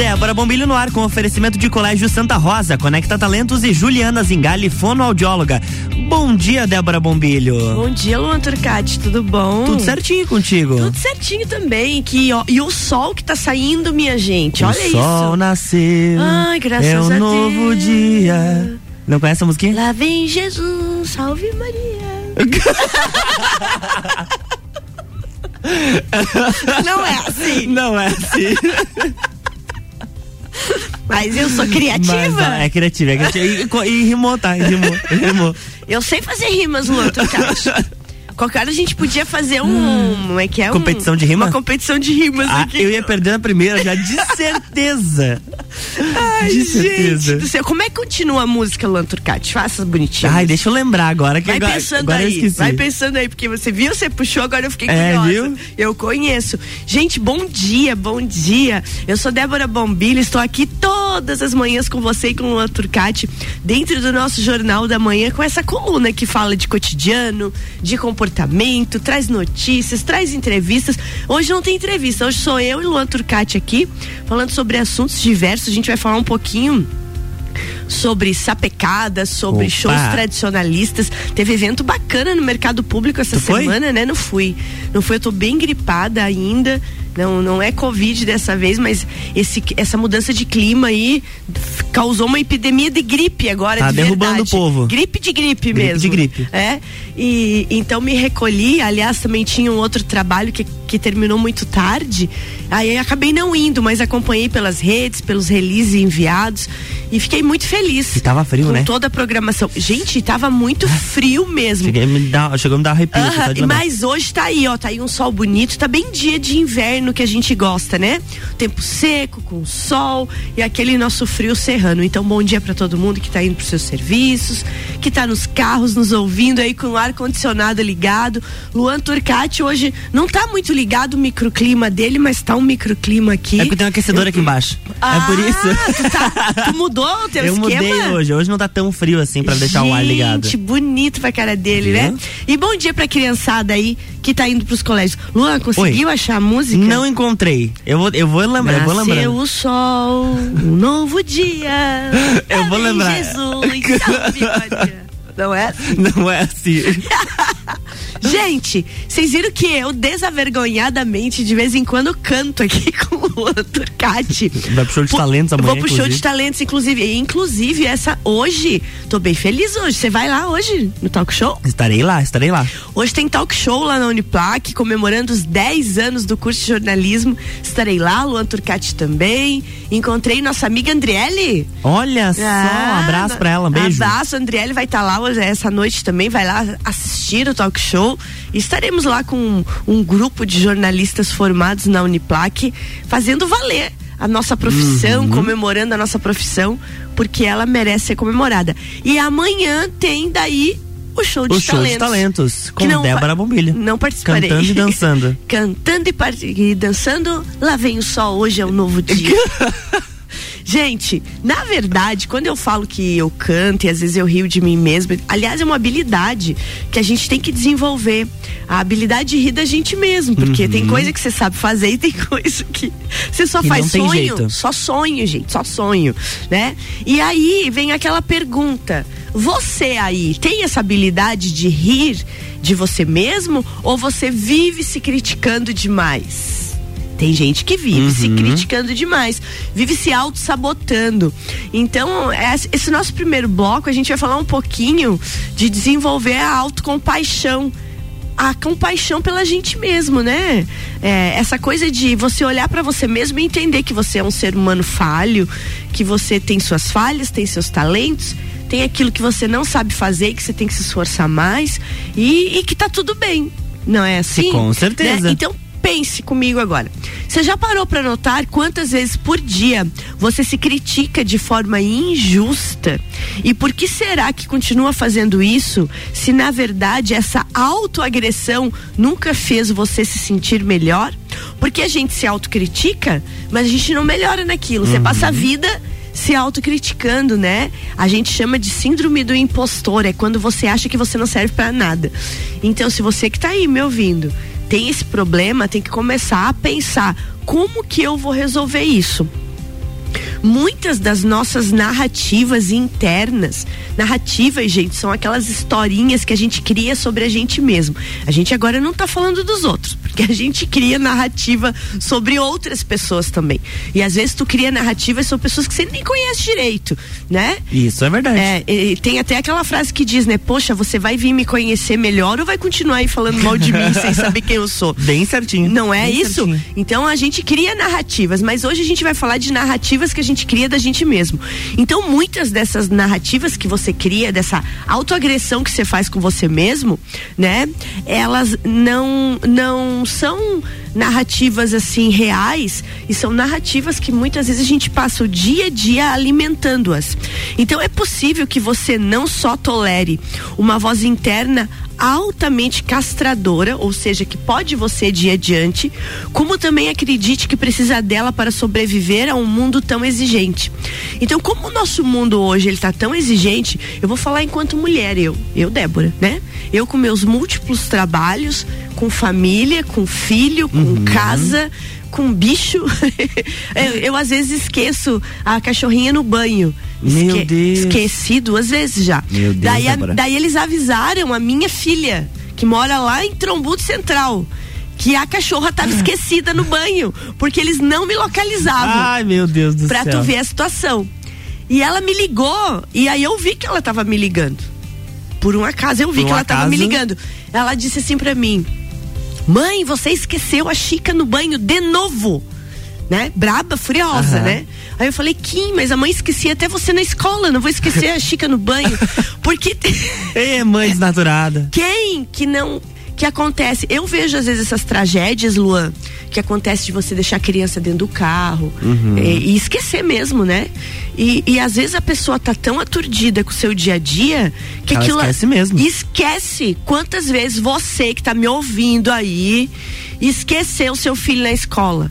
Débora Bombilho no ar com oferecimento de Colégio Santa Rosa, Conecta Talentos e Juliana Zingali, fonoaudióloga. Bom dia, Débora Bombilho. Bom dia, Luan Turcati, tudo bom? Tudo certinho contigo? Tudo certinho também. Que, ó, e o sol que tá saindo, minha gente, o olha isso. O sol nasceu. Ai, graças é a um Deus. novo dia. Não conhece a musiquinha? Lá vem Jesus, salve Maria. Não é assim. Não é assim. Mas eu sou criativa. Mas, é criativa, é criativa. E, e rimou, tá? E rimou, rimou. Eu sei fazer rimas, Luan Turcati. Qualquer hora a gente podia fazer um. Como é que é? Competição de rima? Uma competição de rimas ah, aqui. Eu ia perder na primeira já, de certeza. Ai, de gente certeza. do céu. Como é que continua a música, Luan Turcati? Faça bonitinho. Ai, deixa eu lembrar agora. Que vai agora, pensando agora aí, vai pensando aí, porque você viu, você puxou, agora eu fiquei é, curiosa. Viu? Eu conheço. Gente, bom dia, bom dia. Eu sou Débora Bombilho, estou aqui todas as manhãs com você e com o Luan Turcati, dentro do nosso Jornal da Manhã, com essa coluna que fala de cotidiano, de comportamento, traz notícias, traz entrevistas. Hoje não tem entrevista, hoje sou eu e Luan Turcati aqui, falando sobre assuntos diversos. A gente vai falar um pouquinho sobre sapecada, sobre Opa. shows tradicionalistas. Teve evento bacana no mercado público essa tu semana, foi? né? Não fui. Não fui, eu tô bem gripada ainda. Não, não é Covid dessa vez, mas esse, essa mudança de clima aí causou uma epidemia de gripe agora. Tá de derrubando verdade. o povo. Gripe de gripe, gripe mesmo. de gripe. É. E então me recolhi. Aliás, também tinha um outro trabalho que, que terminou muito tarde. Aí acabei não indo, mas acompanhei pelas redes, pelos releases enviados. E fiquei muito feliz. E tava frio, com né? toda a programação. Gente, tava muito frio mesmo. Cheguei a me dar, chegou a me dar arrepio. Uh -huh, lembrar. mas hoje tá aí, ó, tá aí um sol bonito, tá bem dia de inverno que a gente gosta, né? Tempo seco, com sol e aquele nosso frio serrano. Então, bom dia para todo mundo que tá indo pros seus serviços, que tá nos carros nos ouvindo aí com o ar condicionado ligado. Luan Turcati hoje não tá muito ligado o microclima dele, mas tá um microclima aqui. É que tem um aquecedor aqui embaixo. Ah, é por isso. Tu, tá, tu mudou o teu Eu esquema? mudei hoje. Hoje não tá tão frio assim para deixar o ar ligado. Gente, bonito pra cara dele, Viu? né? E bom dia pra criançada aí que tá indo pros colégios. Luan, conseguiu Oi. achar a música? Não encontrei. Eu vou, eu vou lembrar. Eu vou Nasceu lembrar. o sol, um novo dia. Eu vou lembrar. Jesus, salve. Não é? Não é assim. Gente, vocês viram que eu desavergonhadamente de vez em quando canto aqui com Turcati. Vai pro show de talentos amanhã, Vou pro show de inclusive. talentos, inclusive. E, inclusive, essa hoje, tô bem feliz hoje. Você vai lá hoje no talk show? Estarei lá, estarei lá. Hoje tem talk show lá na Uniplac, comemorando os 10 anos do curso de jornalismo. Estarei lá, Luan Turcati também. Encontrei nossa amiga Andriele. Olha só, um abraço pra ela, um beijo. Abraço, Andriele vai estar lá hoje, essa noite também, vai lá assistir o talk show. Estaremos lá com um, grupo de jornalistas formados na Uniplac, fazendo valer a nossa profissão, Uhum. comemorando a nossa profissão, porque ela merece ser comemorada. E amanhã tem daí o show de O show talentos. de talentos com não Débora Bombilho. Não participarei. Cantando e dançando. Cantando e, e dançando, lá vem o sol, hoje é um novo dia. Gente, na verdade, quando eu falo que eu canto e às vezes eu rio de mim mesma, aliás, é uma habilidade que a gente tem que desenvolver. A habilidade de rir da gente mesmo, porque tem coisa que você sabe fazer e tem coisa que você só Uhum. Faz sonho, só sonho, gente, só sonho, né? E aí vem aquela pergunta: você aí tem essa habilidade de rir de você mesmo ou você vive se criticando demais? Tem gente que vive se Uhum. criticando demais, vive se auto-sabotando. Então, es- esse nosso primeiro bloco, a gente vai falar um pouquinho de desenvolver a autocompaixão a compaixão pela gente mesmo, né? É, essa coisa de você olhar pra você mesmo e entender que você é um ser humano falho, que você tem suas falhas, tem seus talentos, tem aquilo que você não sabe fazer, que você tem que se esforçar mais e, e que tá tudo bem. Não é assim? Com certeza. Né? Então pense comigo agora. Você já parou para notar quantas vezes por dia você se critica de forma injusta? E por que será que continua fazendo isso se na verdade essa autoagressão nunca fez você se sentir melhor? Porque a gente se autocritica, mas a gente não melhora naquilo. Você passa a vida se autocriticando, né? A gente chama de síndrome do impostor, é quando você acha que você não serve para nada. Então, se você que tá aí me ouvindo, tem esse problema, tem que começar a pensar como que eu vou resolver isso. muitas das nossas narrativas internas, narrativas, gente, são aquelas historinhas que a gente cria sobre a gente mesmo. A gente agora não está falando dos outros, porque a gente cria narrativa sobre outras pessoas também. E às vezes tu cria narrativas sobre pessoas que você nem conhece direito, né? Isso é verdade. É, e tem até aquela frase que diz, né? Poxa, você vai vir me conhecer melhor ou vai continuar aí falando mal de mim sem saber quem eu sou? Bem certinho. Não é Bem isso? certinho. Então a gente cria narrativas, mas hoje a gente vai falar de narrativas que a gente cria da gente mesmo. Então muitas dessas narrativas que você cria, dessa autoagressão que você faz com você mesmo, né? Elas não não são narrativas assim reais e são narrativas que muitas vezes a gente passa o dia a dia alimentando-as. Então é possível que você não só tolere uma voz interna altamente castradora, ou seja, que pode você de adiante, como também acredite que precisa dela para sobreviver a um mundo tão exigente. Então, como o nosso mundo hoje ele tá tão exigente, eu vou falar enquanto mulher, eu, eu Débora, né? Eu com meus múltiplos trabalhos, com família, com filho, com Uhum. casa, com bicho. eu, eu, às vezes esqueço a cachorrinha no banho. Meu Deus. Esqueci duas vezes já. Meu Deus, daí, a- daí eles avisaram a minha filha, que mora lá em Trombudo Central. Que a cachorra estava esquecida no banho, porque eles não me localizavam Ai, meu Deus do pra céu. tu ver a situação. E ela me ligou, e aí eu vi que ela tava me ligando. Por um acaso, eu vi Por que um ela tava me ligando. Ela disse assim pra mim: Mãe, você esqueceu a Chica no banho de novo. Né? Braba, furiosa, Aham. né? Aí eu falei, Kim, mas a mãe esquecia até você na escola, não vou esquecer a Chica no banho. Porque É, mãe desnaturada. quem que não que acontece? Eu vejo às vezes essas tragédias, Luan, que acontece de você deixar a criança dentro do carro Uhum. eh, e, esquecer mesmo, né? E, e às vezes a pessoa tá tão aturdida com o seu dia a dia que Ela aquilo esquece mesmo. esquece quantas vezes você que tá me ouvindo aí esqueceu o seu filho na escola.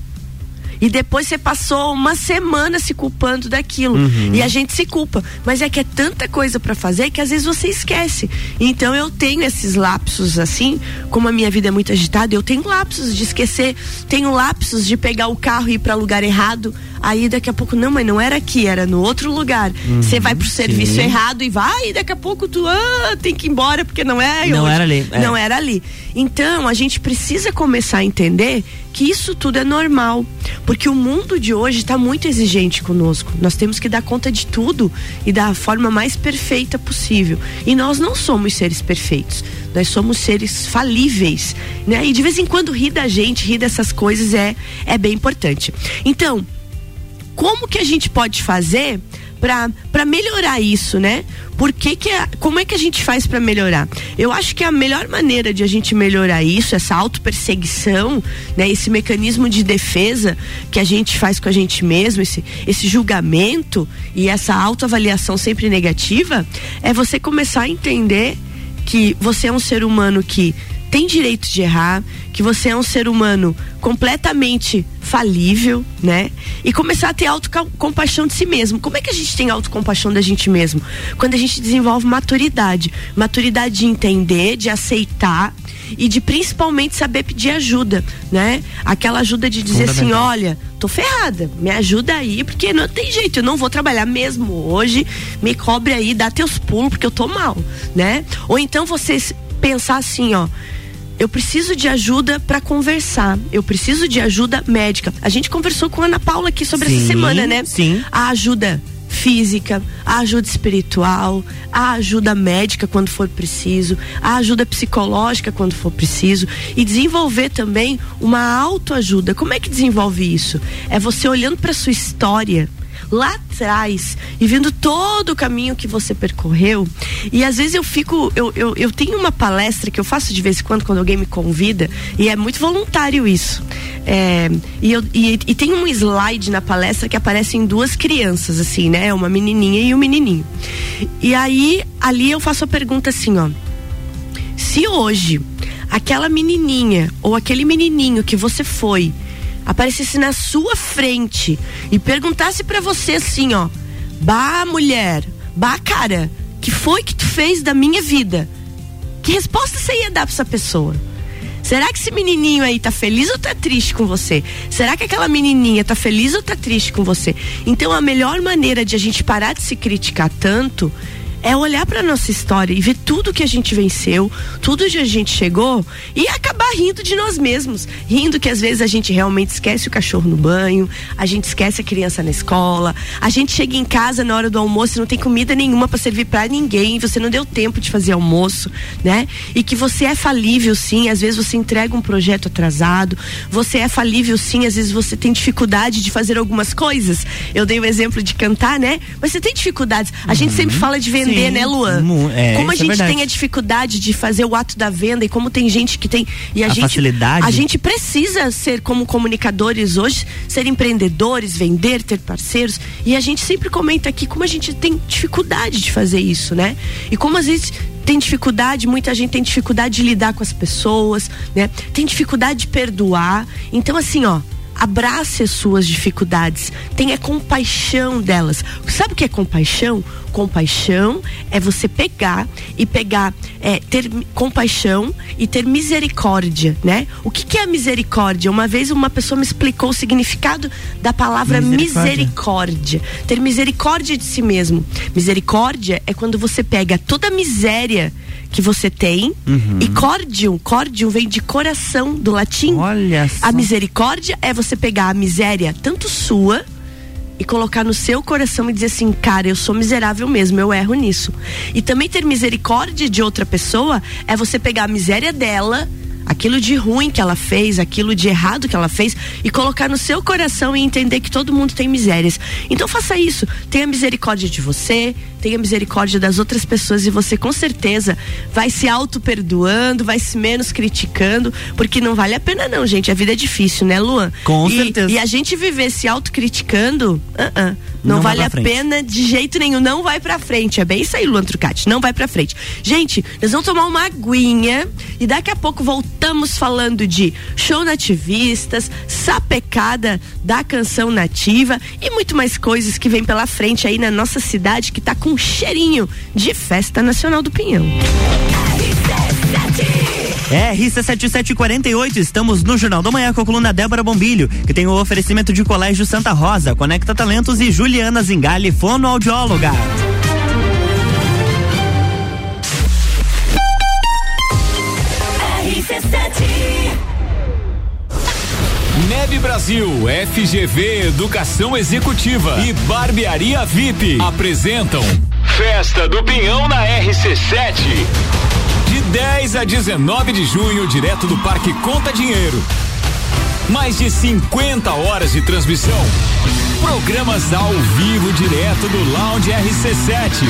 E depois você passou uma semana se culpando daquilo. Uhum. E a gente se culpa. Mas é que é tanta coisa para fazer que às vezes você esquece. Então eu tenho esses lapsos assim, como a minha vida é muito agitada, eu tenho lapsos de esquecer, tenho lapsos de pegar o carro e ir para lugar errado. Aí daqui a pouco, não, mas não era aqui, era no outro lugar. Você vai pro serviço sim. errado e vai, e daqui a pouco tu ah, tem que ir embora porque não é Não hoje. era ali, é. Não era ali. Então, a gente precisa começar a entender que isso tudo é normal, porque o mundo de hoje está muito exigente conosco. Nós temos que dar conta de tudo e da forma mais perfeita possível. E nós não somos seres perfeitos. Nós somos seres falíveis, né? E de vez em quando rir da gente, rir dessas coisas é é bem importante. Então, como que a gente pode fazer para melhorar isso, né? Por que que como é que a gente faz para melhorar? Eu acho que a melhor maneira de a gente melhorar isso, essa autoperseguição, né, esse mecanismo de defesa que a gente faz com a gente mesmo, esse esse julgamento e essa autoavaliação sempre negativa, é você começar a entender que você é um ser humano que tem direito de errar, que você é um ser humano completamente falível, né? E começar a ter autocompaixão de si mesmo. Como é que a gente tem autocompaixão da gente mesmo? Quando a gente desenvolve maturidade. Maturidade de entender, de aceitar e de principalmente saber pedir ajuda, né? Aquela ajuda de dizer assim, olha, tô ferrada, me ajuda aí, porque não tem jeito, eu não vou trabalhar mesmo hoje, me cobre aí, dá teus pulos, porque eu tô mal, né? Ou então vocês pensar assim, ó, eu preciso de ajuda para conversar. Eu preciso de ajuda médica. A gente conversou com a Ana Paula aqui sobre essa Sim, semana, né? sim. A ajuda física, a ajuda espiritual, a ajuda médica quando for preciso, a ajuda psicológica quando for preciso e desenvolver também uma autoajuda. Como é que desenvolve isso? É você olhando para sua história lá atrás e vendo todo o caminho que você percorreu. E às vezes eu fico, eu, eu, eu tenho uma palestra que eu faço de vez em quando quando alguém me convida e é muito voluntário isso. É, e, eu, e, e tem um slide na palestra que aparecem duas crianças, assim, né? Uma menininha e um menininho. E aí, ali eu faço a pergunta assim, ó. Se hoje aquela menininha ou aquele menininho que você foi aparecesse na sua frente e perguntasse pra você assim, ó: "Bah, mulher, bah, cara, que foi que tu fez da minha vida?" Que resposta você ia dar pra essa pessoa? Será que esse menininho aí tá feliz ou tá triste com você? Será que aquela menininha tá feliz ou tá triste com você? Então a melhor maneira de a gente parar de se criticar tanto é olhar para nossa história e ver tudo que a gente venceu, tudo onde a gente chegou e acabar rindo de nós mesmos, rindo que às vezes a gente realmente esquece o cachorro no banho, a gente esquece a criança na escola, a gente chega em casa na hora do almoço e não tem comida nenhuma para servir para ninguém, você não deu tempo de fazer almoço, né? E que você é falível sim, às vezes você entrega um projeto atrasado, você é falível sim, às vezes você tem dificuldade de fazer algumas coisas. Eu dei o um exemplo de cantar, né? Mas você tem dificuldades. A uhum. gente sempre fala de vender vender, Sim, né, Luan? É, como a é gente é tem a dificuldade de fazer o ato da venda e como tem gente que tem e a, a gente facilidade. a gente precisa ser como comunicadores hoje, ser empreendedores, vender, ter parceiros e a gente sempre comenta aqui como a gente tem dificuldade de fazer isso, né? E como às vezes tem dificuldade, muita gente tem dificuldade de lidar com as pessoas, né? Tem dificuldade de perdoar. Então assim, ó, abrace as suas dificuldades, tenha compaixão delas. Sabe o que é compaixão? Compaixão é você pegar e pegar, é, ter compaixão e ter misericórdia, né? O que, que é misericórdia? Uma vez uma pessoa me explicou o significado da palavra misericórdia. misericórdia. Ter misericórdia de si mesmo. Misericórdia é quando você pega toda a miséria que você tem. Uhum. E cordium, cordium vem de coração do latim. Olha só. A misericórdia é você pegar a miséria tanto sua e colocar no seu coração e dizer assim, cara, eu sou miserável mesmo, eu erro nisso. E também ter misericórdia de outra pessoa é você pegar a miséria dela aquilo de ruim que ela fez, aquilo de errado que ela fez e colocar no seu coração e entender que todo mundo tem misérias. Então faça isso, tenha misericórdia de você, tenha misericórdia das outras pessoas e você com certeza vai se auto perdoando, vai se menos criticando, porque não vale a pena não, gente. A vida é difícil, né, Luan? Com e, certeza. E a gente viver se auto criticando, uh -uh, não, não vale a frente. pena de jeito nenhum, não vai pra frente. É bem isso aí, Luan Trucati, não vai pra frente. Gente, nós vamos tomar uma aguinha e daqui a pouco voltamos falando de show nativistas, sapecada da canção nativa e muito mais coisas que vem pela frente aí na nossa cidade que tá com um cheirinho de Festa Nacional do Pinhão. RC7748, estamos no Jornal da Manhã com a coluna Débora Bombilho, que tem o oferecimento de Colégio Santa Rosa, Conecta Talentos e Juliana Zingali, fonoaudióloga. Neve Brasil, FGV Educação Executiva e Barbearia VIP apresentam Festa do Pinhão na RC7. De 10 a 19 de junho, direto do Parque Conta Dinheiro. Mais de 50 horas de transmissão. Programas ao vivo direto do Lounge RC7.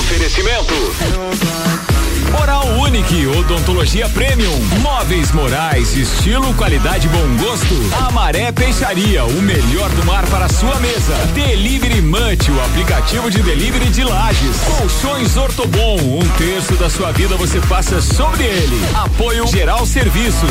Oferecimento. Oral Unique, odontologia premium, móveis morais, estilo, qualidade, bom gosto. Amaré Peixaria, o melhor do mar para sua mesa. Delivery Munch, o aplicativo de delivery de lajes. Colchões Ortobon, um terço da sua vida você passa sobre ele. Apoio Geral Serviços.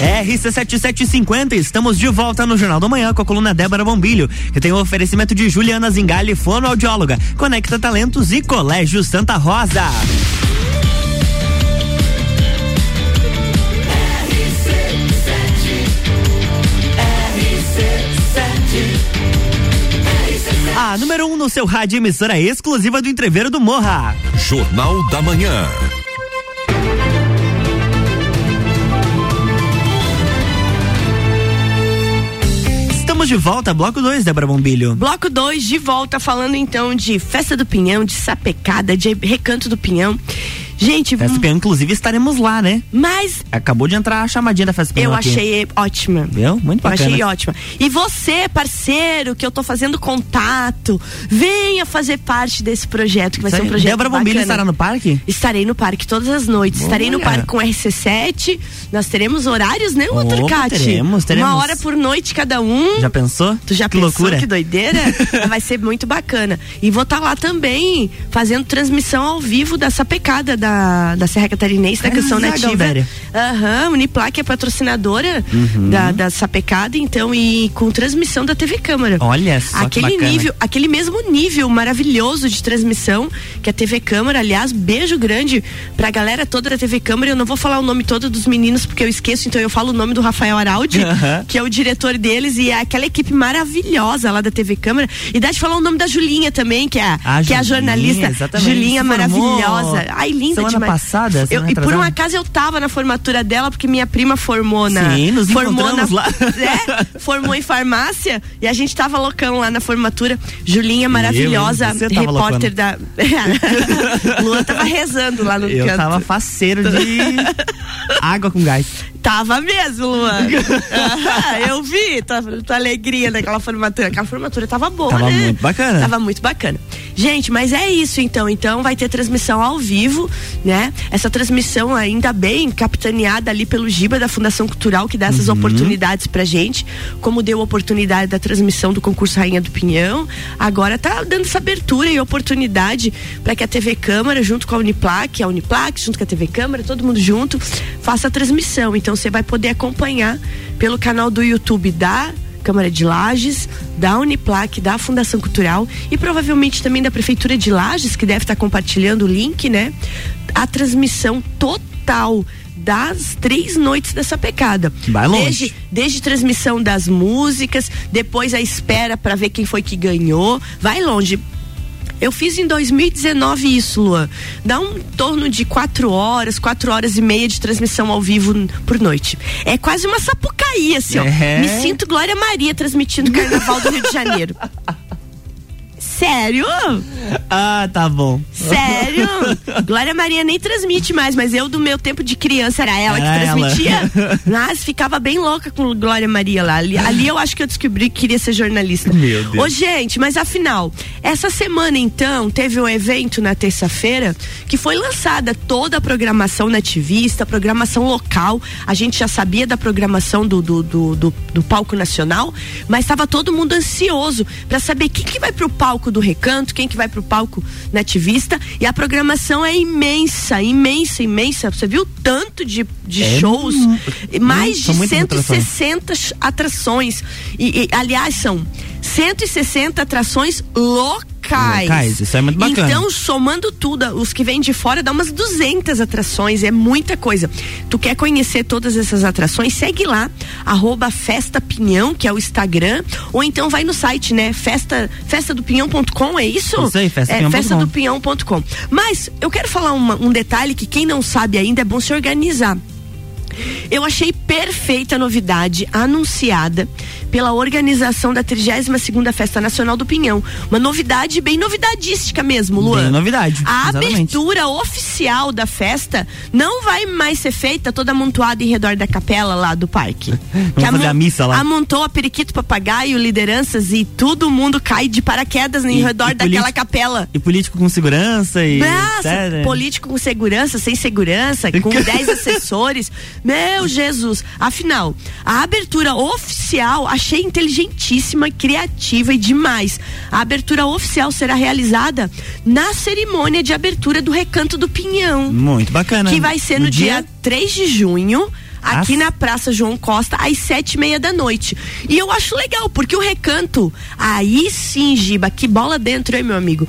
RC7750, estamos de volta no Jornal da Manhã com a coluna Débora Bombilho, que tem o um oferecimento de Juliana Zingali, fonoaudióloga, Conecta Talentos e Colégio Santa Rosa. A número 1 um no seu rádio emissora exclusiva do Entreveiro do Morra. Jornal da Manhã. Estamos de volta, bloco 2, Débora Bombilho. Bloco 2 de volta, falando então de Festa do Pinhão, de sapecada, de Recanto do Pinhão. Gente, inclusive, estaremos lá, né? mas Acabou de entrar a chamadinha da Pinhão eu aqui. achei ótima. Viu? Muito Eu bacana. achei ótima. E você, parceiro, que eu tô fazendo contato, venha fazer parte desse projeto, que vai ser um projeto Débora Bombilho estará no parque? Estarei no parque todas as noites. Estarei no parque com RC7. Nós teremos horários, né, Opa, Turcati? teremos, teremos. Uma hora por noite cada um. Já pensou? Tu já que pensou loucura. que doideira? Vai ser muito bacana. E vou estar lá também, fazendo transmissão ao vivo dessa pecada da, da Serra Catarinense, da Ah, Canção Nativa. Aham, Uniplac é patrocinadora Uhum. da, da Sapecada, então, e com transmissão da TV Câmara. Olha só que Aquele nível, aquele mesmo nível maravilhoso de transmissão que a TV Câmara, aliás, beijo grande pra galera toda da TV Câmara. Eu não vou falar o nome todo dos meninos porque eu esqueço, então eu falo o nome do Rafael Araldi, Aham. que é o diretor deles e é aquela equipe maravilhosa lá da TV Câmara. E dá de falar o nome da Julinha também, que é, a- Ah, que é a Julinha, jornalista. exatamente. Julinha maravilhosa. Ai, linda semana demais. passada, Eu- e por um acaso eu tava na formatura dela porque minha prima formou na Sim, nos formou na, lá. É, formou em farmácia e a gente tava loucão lá na formatura. Julinha maravilhosa, tava repórter da. Luan tava rezando lá no Eu canto. tava faceiro de água com gás. Tava mesmo, Luan. Aham, eu vi tua, tua alegria naquela formatura. Aquela formatura tava boa, Tava né? muito bacana. Tava muito bacana. Gente, mas é isso então. Então vai ter transmissão ao vivo, né? Essa transmissão ainda bem capitaneada ali pelo Giba da Fundação Cultural, que dá essas Uhum. oportunidades pra gente, como deu a oportunidade da transmissão do concurso Rainha do Pinhão. Agora tá dando essa abertura e oportunidade para que a TV Câmara, junto com a Uniplac, a Uniplac, junto com a TV Câmara, todo mundo junto, faça a transmissão. Então você vai poder acompanhar pelo canal do YouTube da Câmara de Lages, da Uniplac, da Fundação Cultural e provavelmente também da Prefeitura de Lages, que deve estar compartilhando o link, né? A transmissão total das três noites dessa pecada. Vai longe. Desde, desde transmissão das músicas, depois a espera para ver quem foi que ganhou. Vai longe. Eu fiz em 2019 isso, Luan. Dá um torno de quatro horas, quatro horas e meia de transmissão ao vivo por noite. É quase uma sapucaí, assim, ó. É. Me sinto Glória Maria transmitindo o Carnaval do Rio de Janeiro. Sério? Ah, tá bom. Sério? Glória Maria nem transmite mais, mas eu do meu tempo de criança era ela Era que ela. transmitia. Mas ficava bem louca com Glória Maria lá. Ali, ali eu acho que eu descobri que queria ser jornalista. Meu Deus. Ô, gente, mas afinal, essa semana então teve um evento na terça-feira que foi lançada toda a programação nativista, programação local. A gente já sabia da programação do, do, do, do, do palco nacional, mas estava todo mundo ansioso para saber quem que vai pro palco do recanto, quem que vai pro palco nativista. E a programação é imensa, imensa, imensa. Você viu tanto de, de É shows? Mais são de muitas atrações. 160 atrações. E, e, aliás, são 160 atrações locais. Locais, isso é muito bacana. Então, somando tudo, os que vêm de fora, dá umas 200 atrações, é muita coisa. Tu quer conhecer todas essas atrações? Segue lá, arroba Festa Pinhão, que é o Instagram, ou então vai no site, né? Festa, festadopinhão.com, é isso? Isso aí, é, festadopinhão.com. festadopinhão.com. Mas eu quero falar uma- um detalhe que quem não sabe ainda é bom se organizar. Eu achei perfeita novidade anunciada pela organização da 32ª Festa Nacional do Pinhão. Uma novidade bem novidadística mesmo, Luan. Bem novidade, A exatamente. abertura oficial da festa não vai mais ser feita toda amontoada em redor da capela lá do parque. Que fazer a missa lá. Amontou a periquito papagaio, lideranças e todo mundo cai de paraquedas em E- redor e daquela capela. E político com segurança e. Nossa, político com segurança, sem segurança, com 10 assessores. Meu Jesus. Afinal, a abertura oficial achei inteligentíssima, criativa e demais. A abertura oficial será realizada na cerimônia de abertura do Recanto do Pinhão, Muito bacana. que vai ser no, dia 3 de junho. Aqui Às- na Praça João Costa, às sete e meia da noite. E eu acho legal, porque o recanto, aí sim, Giba, que bola dentro, hein, meu amigo?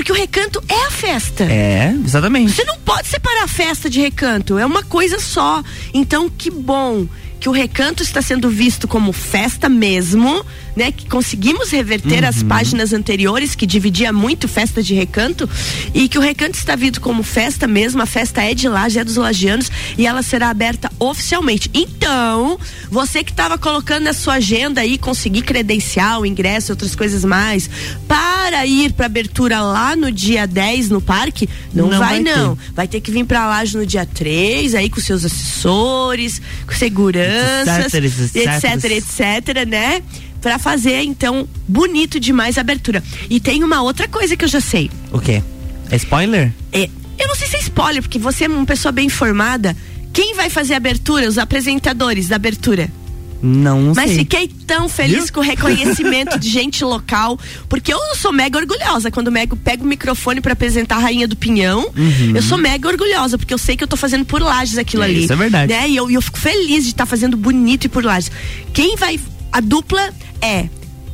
Porque o recanto é a festa. É, exatamente. Você não pode separar festa de recanto, é uma coisa só. Então, que bom que o recanto está sendo visto como festa mesmo, né? Que conseguimos reverter as páginas anteriores que dividia muito festa de recanto e que o recanto está vindo como festa mesmo, a festa é de Laje, é dos lagianos e ela será aberta oficialmente. Então, você que estava colocando na sua agenda aí conseguir credencial, ingresso, outras coisas mais, para ir para abertura lá no dia 10 no parque, não, Não vai, vai não. Vai ter que vir para Laje no dia 3, aí com seus assessores, com seguranças, Etc, etc, etc, né? Pra fazer, então, bonito demais a abertura. E tem uma outra coisa que eu já sei. O quê? É spoiler? É, eu não sei se é spoiler, porque você é uma pessoa bem informada. Quem vai fazer a abertura? Os apresentadores da abertura. Não Mas sei. fiquei tão feliz Viu? com o reconhecimento de gente local, porque eu sou mega orgulhosa quando mego, pego o microfone para apresentar a Rainha do Pinhão. Eu sou mega orgulhosa, porque eu sei que eu tô fazendo por lajes aquilo É, ali. isso é verdade. Né? E eu, e eu fico feliz de estar fazendo bonito e por lajes. Quem vai. A dupla é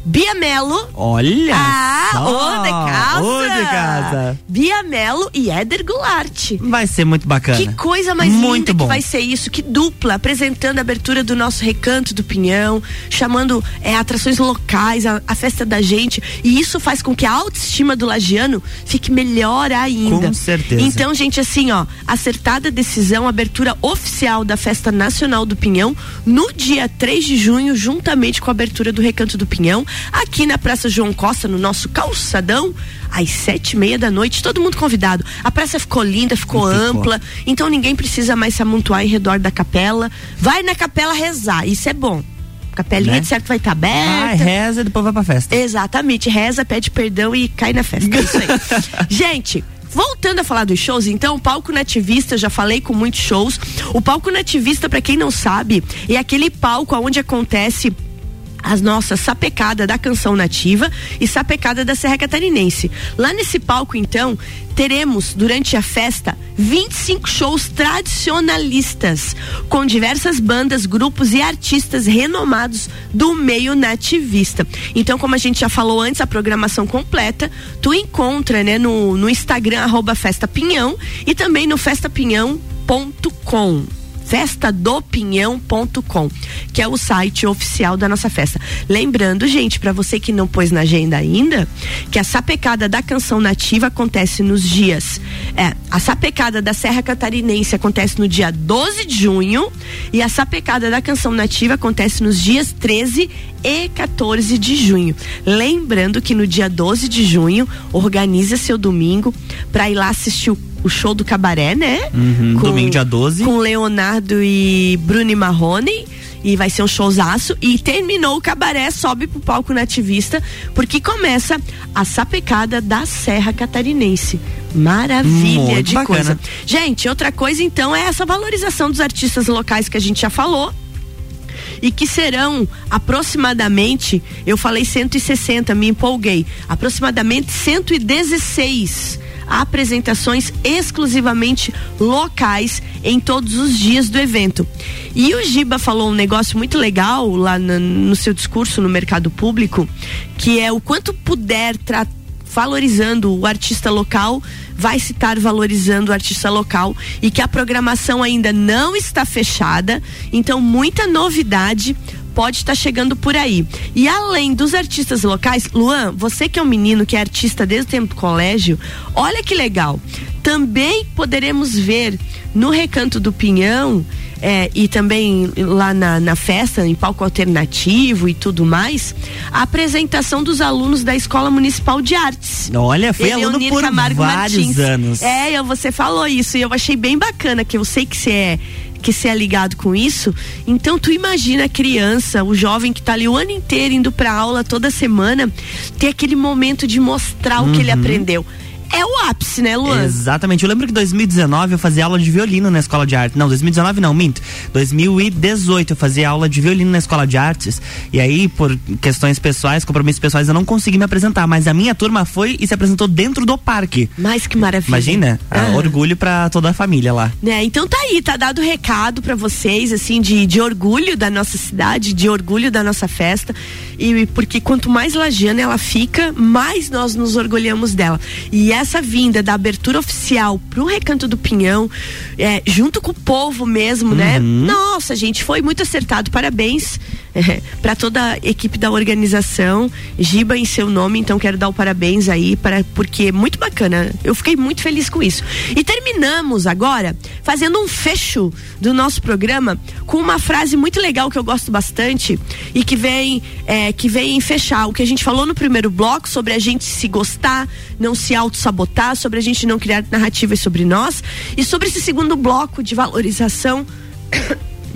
Bia Melo. Olha Ah, só. ô de casa! Ô de casa. Bia Melo e Éder Goulart. Vai ser muito bacana. Que coisa mais Muito linda bom. que vai ser isso, que dupla, apresentando a abertura do nosso recanto do Pinhão, chamando é, atrações locais, a, a festa da gente. E isso faz com que a autoestima do lagiano fique melhor ainda. Com certeza. Então, gente, assim, ó, acertada decisão, abertura oficial da Festa Nacional do Pinhão, no dia 3 de junho, juntamente com a abertura do Recanto do Pinhão, aqui na Praça João Costa, no nosso calçadão, às sete e meia da noite, todo mundo convidado. A praça ficou linda, ficou, ampla, então ninguém precisa mais se amontoar em redor da capela. Vai na capela rezar, isso é bom. Capelinha Né? de certo vai estar Vai, aberta. reza e depois vai pra festa. Exatamente, reza, pede perdão e cai na festa. É isso aí. Gente. Voltando a falar dos shows, então, o palco nativista, já falei com muitos shows. O palco nativista, pra quem não sabe, é aquele palco onde acontece as nossas sapecada da canção nativa e sapecada da Serra Catarinense. Lá nesse palco, então, teremos durante a festa 25 shows tradicionalistas com diversas bandas, grupos e artistas renomados do meio nativista. Então, como a gente já falou antes, a programação completa tu encontra, né, no, no Instagram arroba Festa Pinhão e também no festapinhão.com festadopinhão.com, que é o site oficial da nossa festa. Lembrando, gente, para você que não pôs na agenda ainda, que a sapecada da canção nativa acontece nos dias. É, a sapecada da Serra Catarinense acontece no dia 12 de junho e a sapecada da canção nativa acontece nos dias 13 e 14 de junho. Lembrando que no dia 12 de junho organiza seu domingo para ir lá assistir o o show do cabaré, né? Uhum, domingo, dia 12. Com Leonardo e Bruni Marrone. E vai ser um showzaço. E terminou o cabaré, sobe pro palco nativista, porque começa a sapecada da Serra Catarinense. Maravilha Muito de bacana. coisa. Gente, outra coisa então é essa valorização dos artistas locais que a gente já falou e que serão aproximadamente, eu falei 160, me empolguei, aproximadamente 116 apresentações exclusivamente locais em todos os dias do evento. E o Giba falou um negócio muito legal lá no, no seu discurso no mercado público, que é o quanto puder tratar valorizando o artista local, vai estar valorizando o artista local e que a programação ainda não está fechada, então muita novidade pode estar chegando por aí. E além dos artistas locais, Luan, você que é um menino que é artista desde o tempo do colégio, olha que legal. Também poderemos ver no Recanto do Pinhão é, e também lá na, na festa, em palco alternativo e tudo mais, a apresentação dos alunos da Escola Municipal de Artes. Olha, foi Eleonir aluno por Camargo vários Martins. anos. É, eu- você falou isso e eu achei bem bacana, que eu sei que você é que você é ligado com isso. Então tu imagina a criança, o jovem que tá ali o ano inteiro indo pra aula toda semana, ter aquele momento de mostrar o que Uhum. ele aprendeu. É o ápice, né, Luan? Exatamente. Eu lembro que em 2019 eu fazia aula de violino na escola de arte. Não, 2019 não, minto. 2018 eu fazia aula de violino na escola de artes. E aí, por questões pessoais, compromissos pessoais, eu não consegui me apresentar. Mas a minha turma foi e se apresentou dentro do parque. Mas que maravilha. Imagina? Ah, Ah. Orgulho pra toda a família lá. Né? Então tá aí, tá dado o recado pra vocês, assim, de, de orgulho da nossa cidade, de orgulho da nossa festa. E porque quanto mais lagiana ela fica, mais nós nos orgulhamos dela. E essa vinda da abertura oficial pro Recanto do Pinhão, é, junto com o povo mesmo, né? Nossa, gente, foi muito acertado. Parabéns. para toda a equipe da organização, Giba em seu nome, então quero dar o parabéns aí para porque é muito bacana. Eu fiquei muito feliz com isso. E terminamos agora fazendo um fecho do nosso programa com uma frase muito legal que eu gosto bastante e que vem é, que vem fechar o que a gente falou no primeiro bloco sobre a gente se gostar, não se auto-sabotar, sobre a gente não criar narrativas sobre nós e sobre esse segundo bloco de valorização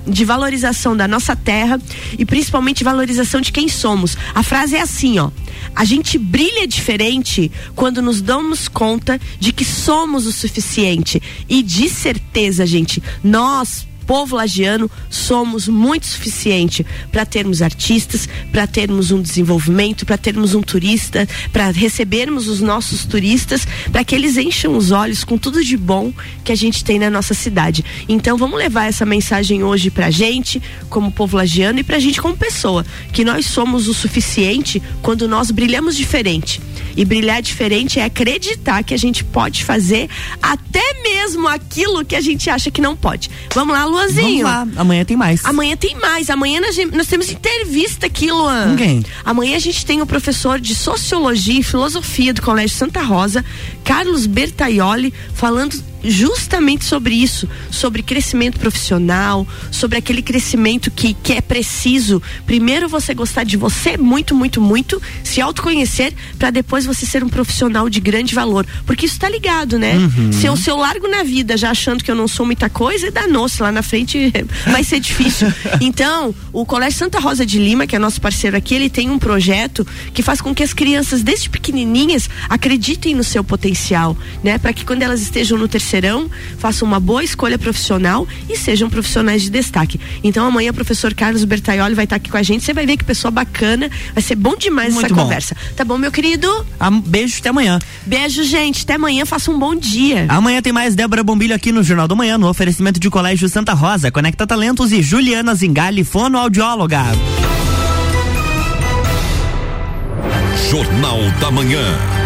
de valorização da nossa terra e principalmente valorização de quem somos. A frase é assim, ó: a gente brilha diferente quando nos damos conta de que somos o suficiente. E de certeza, gente, nós povo lagiano somos muito suficiente para termos artistas, para termos um desenvolvimento, para termos um turista, para recebermos os nossos turistas, para que eles encham os olhos com tudo de bom que a gente tem na nossa cidade. Então vamos levar essa mensagem hoje pra gente, como povo lagiano e pra gente como pessoa, que nós somos o suficiente quando nós brilhamos diferente. E brilhar diferente é acreditar que a gente pode fazer até mesmo aquilo que a gente acha que não pode. Vamos lá, Lu Luanzinho. Vamos lá, amanhã tem mais. Amanhã tem mais. Amanhã nós, nós temos entrevista aqui, Luan. Quem? Amanhã a gente tem o professor de Sociologia e Filosofia do Colégio Santa Rosa, Carlos Bertaioli, falando justamente sobre isso, sobre crescimento profissional, sobre aquele crescimento que, que é preciso. Primeiro você gostar de você muito, muito, muito, se autoconhecer, para depois você ser um profissional de grande valor. Porque isso tá ligado, né? Uhum. Se, eu, se eu largo na vida já achando que eu não sou muita coisa, danou-se lá na frente, vai ser difícil. Então, o Colégio Santa Rosa de Lima, que é nosso parceiro aqui, ele tem um projeto que faz com que as crianças, desde pequenininhas, acreditem no seu potencial, né? Para que quando elas estejam no terceiro serão, façam uma boa escolha profissional e sejam profissionais de destaque. Então amanhã o professor Carlos Bertaioli vai estar aqui com a gente. Você vai ver que pessoa bacana. Vai ser bom demais Muito essa bom. conversa. Tá bom, meu querido? Ah, beijo, até amanhã. Beijo, gente. Até amanhã. Faça um bom dia. Amanhã tem mais Débora Bombilho aqui no Jornal do Manhã, no oferecimento de Colégio Santa Rosa, Conecta Talentos e Juliana Zingali, fonoaudióloga. Jornal da Manhã.